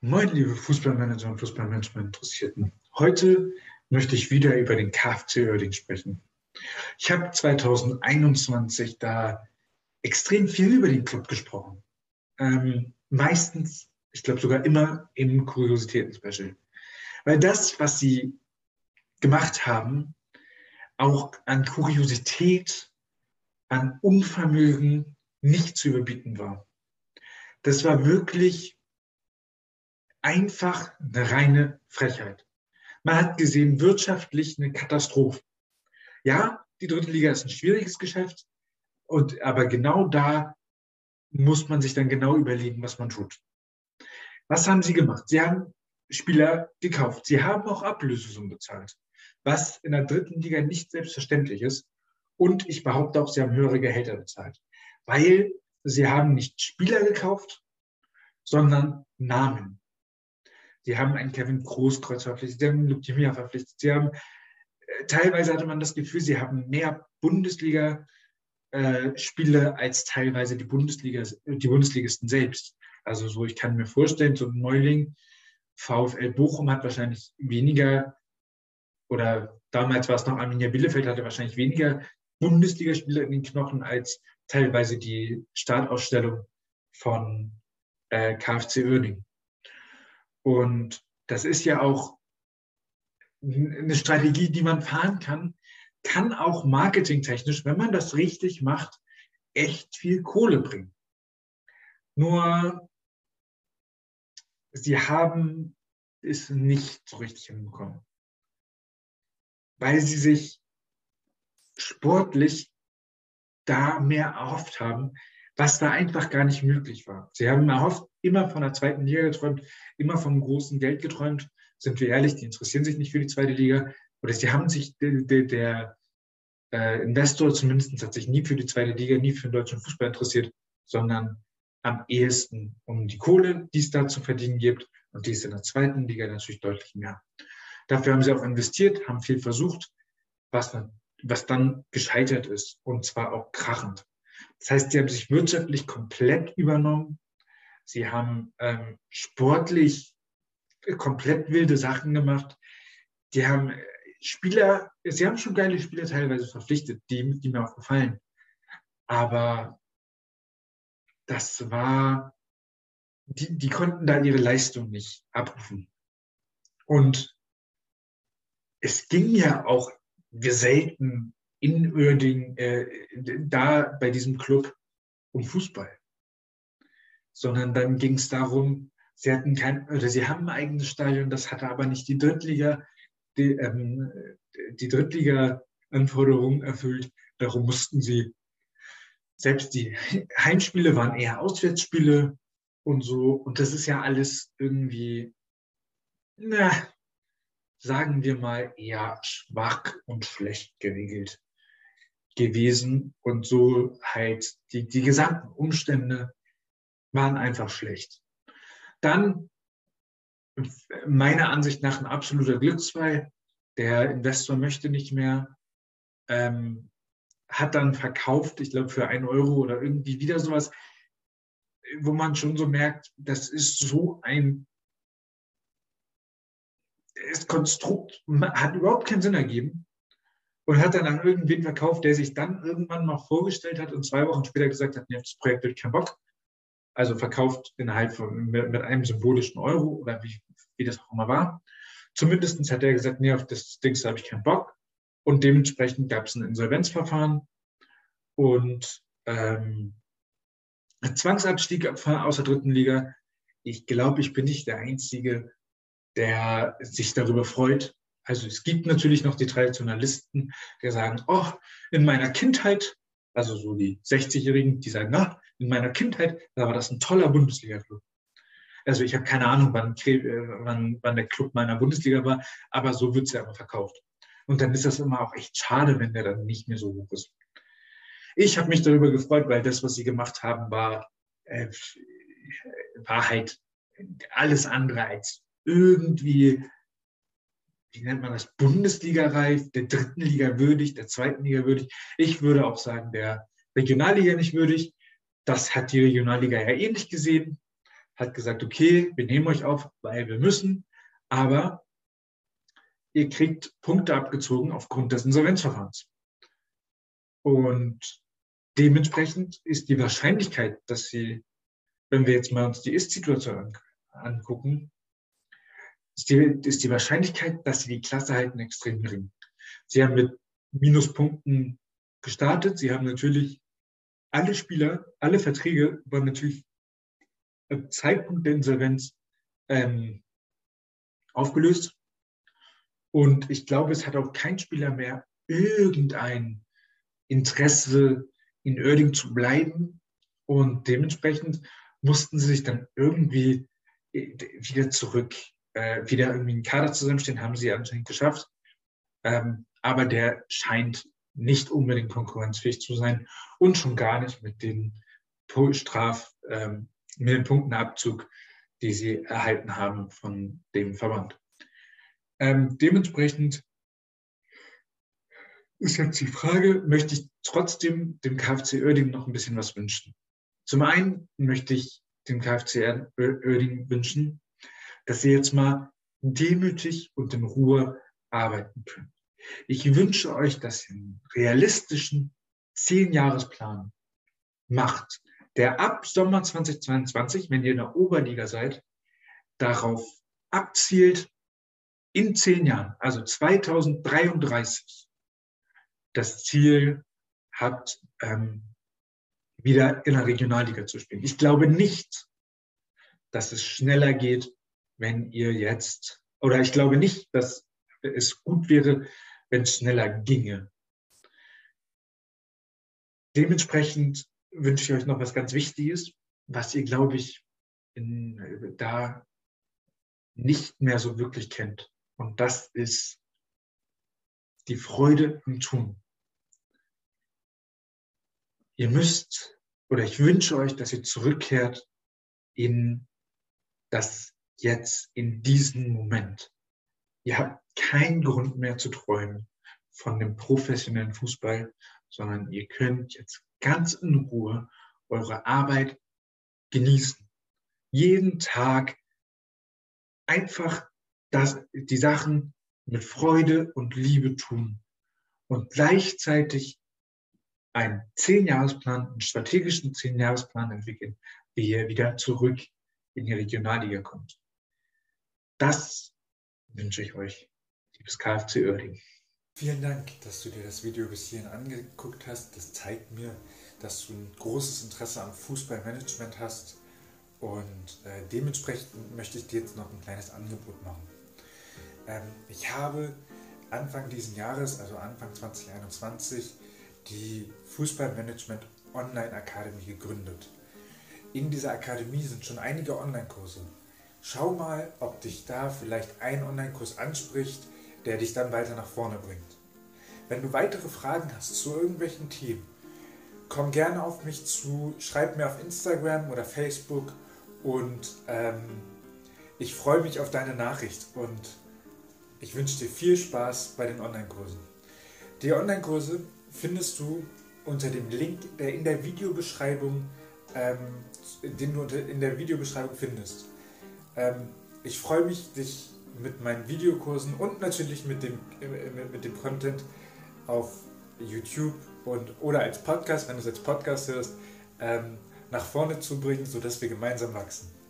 Moin, liebe Fußballmanager und Fußballmanagement-Interessierten. Heute möchte ich wieder über den KfC Oerding sprechen. Ich habe 2021 da extrem viel über den Club gesprochen. Ähm, meistens, ich glaube sogar immer im Kuriositäten-Special. Weil das, was sie gemacht haben, auch an Kuriosität, an Unvermögen nicht zu überbieten war. Das war wirklich einfach eine reine Frechheit. Man hat gesehen, wirtschaftlich eine Katastrophe. Ja, die dritte Liga ist ein schwieriges Geschäft, und, aber genau da muss man sich dann genau überlegen, was man tut. Was haben sie gemacht? Sie haben Spieler gekauft. Sie haben auch Ablösesummen bezahlt, was in der dritten Liga nicht selbstverständlich ist. Und ich behaupte auch, sie haben höhere Gehälter bezahlt, weil sie haben nicht Spieler gekauft, sondern Namen. Sie haben einen Kevin Großkreuz verpflichtet, sie haben Luke Dimia verpflichtet, sie haben, äh, teilweise hatte man das Gefühl, sie haben mehr Bundesliga äh, als teilweise die Bundesliga, die Bundesligisten selbst. Also so, ich kann mir vorstellen, so ein Neuling, VfL Bochum hat wahrscheinlich weniger, oder damals war es noch Arminia Bielefeld, hatte wahrscheinlich weniger Bundesligaspieler in den Knochen als teilweise die Startausstellung von äh, KfC Oerding. Und das ist ja auch eine Strategie, die man fahren kann, kann auch marketingtechnisch, wenn man das richtig macht, echt viel Kohle bringen. Nur sie haben es nicht so richtig hinbekommen, weil sie sich sportlich da mehr erhofft haben, was da einfach gar nicht möglich war. Sie haben erhofft, immer von der zweiten Liga geträumt, immer vom großen Geld geträumt. Sind wir ehrlich, die interessieren sich nicht für die zweite Liga. Oder sie haben sich, der, der, der äh, Investor zumindest hat sich nie für die zweite Liga, nie für den deutschen Fußball interessiert, sondern am ehesten um die Kohle, die es da zu verdienen gibt. Und die ist in der zweiten Liga natürlich deutlich mehr. Dafür haben sie auch investiert, haben viel versucht, was, was dann gescheitert ist. Und zwar auch krachend. Das heißt, sie haben sich wirtschaftlich komplett übernommen. Sie haben ähm, sportlich komplett wilde Sachen gemacht. Die haben äh, Spieler, sie haben schon geile Spieler teilweise verpflichtet, die, die mir auch gefallen. Aber das war, die, die konnten da ihre Leistung nicht abrufen. Und es ging ja auch selten in Uerding, äh, da bei diesem Club um Fußball. Sondern dann ging es darum, sie hatten kein, oder sie haben ein eigenes Stadion, das hatte aber nicht die Drittliga, die, ähm, die Drittliga-Anforderungen erfüllt. Darum mussten sie, selbst die Heimspiele waren eher Auswärtsspiele und so. Und das ist ja alles irgendwie, na, sagen wir mal, eher schwach und schlecht geregelt gewesen und so halt die, die gesamten Umstände waren einfach schlecht. Dann meiner Ansicht nach ein absoluter Glücksfall. Der Investor möchte nicht mehr, ähm, hat dann verkauft, ich glaube für einen Euro oder irgendwie wieder sowas, wo man schon so merkt, das ist so ein das Konstrukt, hat überhaupt keinen Sinn ergeben und hat dann an irgendwen verkauft, der sich dann irgendwann mal vorgestellt hat und zwei Wochen später gesagt hat, nee, das Projekt wird kein Bock. Also verkauft innerhalb von mit, mit einem symbolischen Euro oder wie, wie das auch immer war. Zumindest hat er gesagt, nee, auf das Ding habe ich keinen Bock. Und dementsprechend gab es ein Insolvenzverfahren und ähm, Zwangsabstieg aus der dritten Liga. Ich glaube, ich bin nicht der Einzige, der sich darüber freut, also es gibt natürlich noch die Traditionalisten, die sagen, oh, in meiner Kindheit, also so die 60-Jährigen, die sagen, na, in meiner Kindheit, da war das ein toller Bundesliga-Club. Also ich habe keine Ahnung, wann, äh, wann, wann, der Club meiner Bundesliga war, aber so wird es ja immer verkauft. Und dann ist das immer auch echt schade, wenn der dann nicht mehr so hoch ist. Ich habe mich darüber gefreut, weil das, was sie gemacht haben, war, äh, war halt alles andere als irgendwie wie nennt man das, Bundesliga-reif, der dritten Liga würdig, der zweiten Liga würdig. Ich würde auch sagen, der Regionalliga nicht würdig. Das hat die Regionalliga ja ähnlich gesehen, hat gesagt, okay, wir nehmen euch auf, weil wir müssen, aber ihr kriegt Punkte abgezogen aufgrund des Insolvenzverfahrens. Und dementsprechend ist die Wahrscheinlichkeit, dass sie, wenn wir jetzt mal uns die Ist-Situation angucken, ist die, ist die Wahrscheinlichkeit, dass sie die Klasse halten, extrem gering. Sie haben mit Minuspunkten gestartet. Sie haben natürlich alle Spieler, alle Verträge waren natürlich am Zeitpunkt der Insolvenz ähm, aufgelöst. Und ich glaube, es hat auch kein Spieler mehr irgendein Interesse, in Oerding zu bleiben. Und dementsprechend mussten sie sich dann irgendwie äh, wieder zurück, äh, wieder irgendwie einen Kader zusammenstellen, haben sie anscheinend geschafft. Ähm, aber der scheint nicht unbedingt konkurrenzfähig zu sein und schon gar nicht mit den Straf, ähm, mit dem Punktenabzug, die sie erhalten haben von dem Verband. Ähm, dementsprechend ist jetzt die Frage, möchte ich trotzdem dem KfC Oerding noch ein bisschen was wünschen? Zum einen möchte ich dem KfC Oerding wünschen, dass sie jetzt mal demütig und in Ruhe arbeiten können. Ich wünsche euch, dass ihr einen realistischen Zehn-Jahresplan macht, der ab Sommer 2022, wenn ihr in der Oberliga seid, darauf abzielt, in zehn Jahren, also 2033, das Ziel hat, ähm, wieder in der Regionalliga zu spielen. Ich glaube nicht, dass es schneller geht, wenn ihr jetzt, oder ich glaube nicht, dass es gut wäre, wenn es schneller ginge. Dementsprechend wünsche ich euch noch was ganz Wichtiges, was ihr, glaube ich, in, da nicht mehr so wirklich kennt. Und das ist die Freude im Tun. Ihr müsst oder ich wünsche euch, dass ihr zurückkehrt in das Jetzt, in diesen Moment. Ihr habt keinen Grund mehr zu träumen von dem professionellen Fußball, sondern ihr könnt jetzt ganz in Ruhe eure Arbeit genießen. Jeden Tag einfach das, die Sachen mit Freude und Liebe tun und gleichzeitig einen Zehnjahresplan, einen strategischen Zehnjahresplan entwickeln, wie ihr wieder zurück in die Regionalliga kommt. Das wünsche ich euch, liebes KFC Oerding. Vielen Dank, dass du dir das Video bis hierhin angeguckt hast. Das zeigt mir, dass du ein großes Interesse am Fußballmanagement hast und äh, dementsprechend möchte ich dir jetzt noch ein kleines Angebot machen. Ähm, ich habe Anfang dieses Jahres, also Anfang 2021, die Fußballmanagement Online Akademie gegründet. In dieser Akademie sind schon einige Online-Kurse Schau mal, ob dich da vielleicht ein Online-Kurs anspricht, der dich dann weiter nach vorne bringt. Wenn du weitere Fragen hast zu irgendwelchen Themen, komm gerne auf mich zu, schreib mir auf Instagram oder Facebook und ähm, ich freue mich auf deine Nachricht und ich wünsche dir viel Spaß bei den Online-Kursen. Die Online-Kurse findest du unter dem Link, der in der Videobeschreibung, ähm, den du in der Videobeschreibung findest. Ähm, ich freue mich, dich mit meinen Videokursen und natürlich mit dem, mit dem Content auf YouTube und oder als Podcast, wenn du es als Podcast hörst, ähm, nach vorne zu bringen, sodass wir gemeinsam wachsen.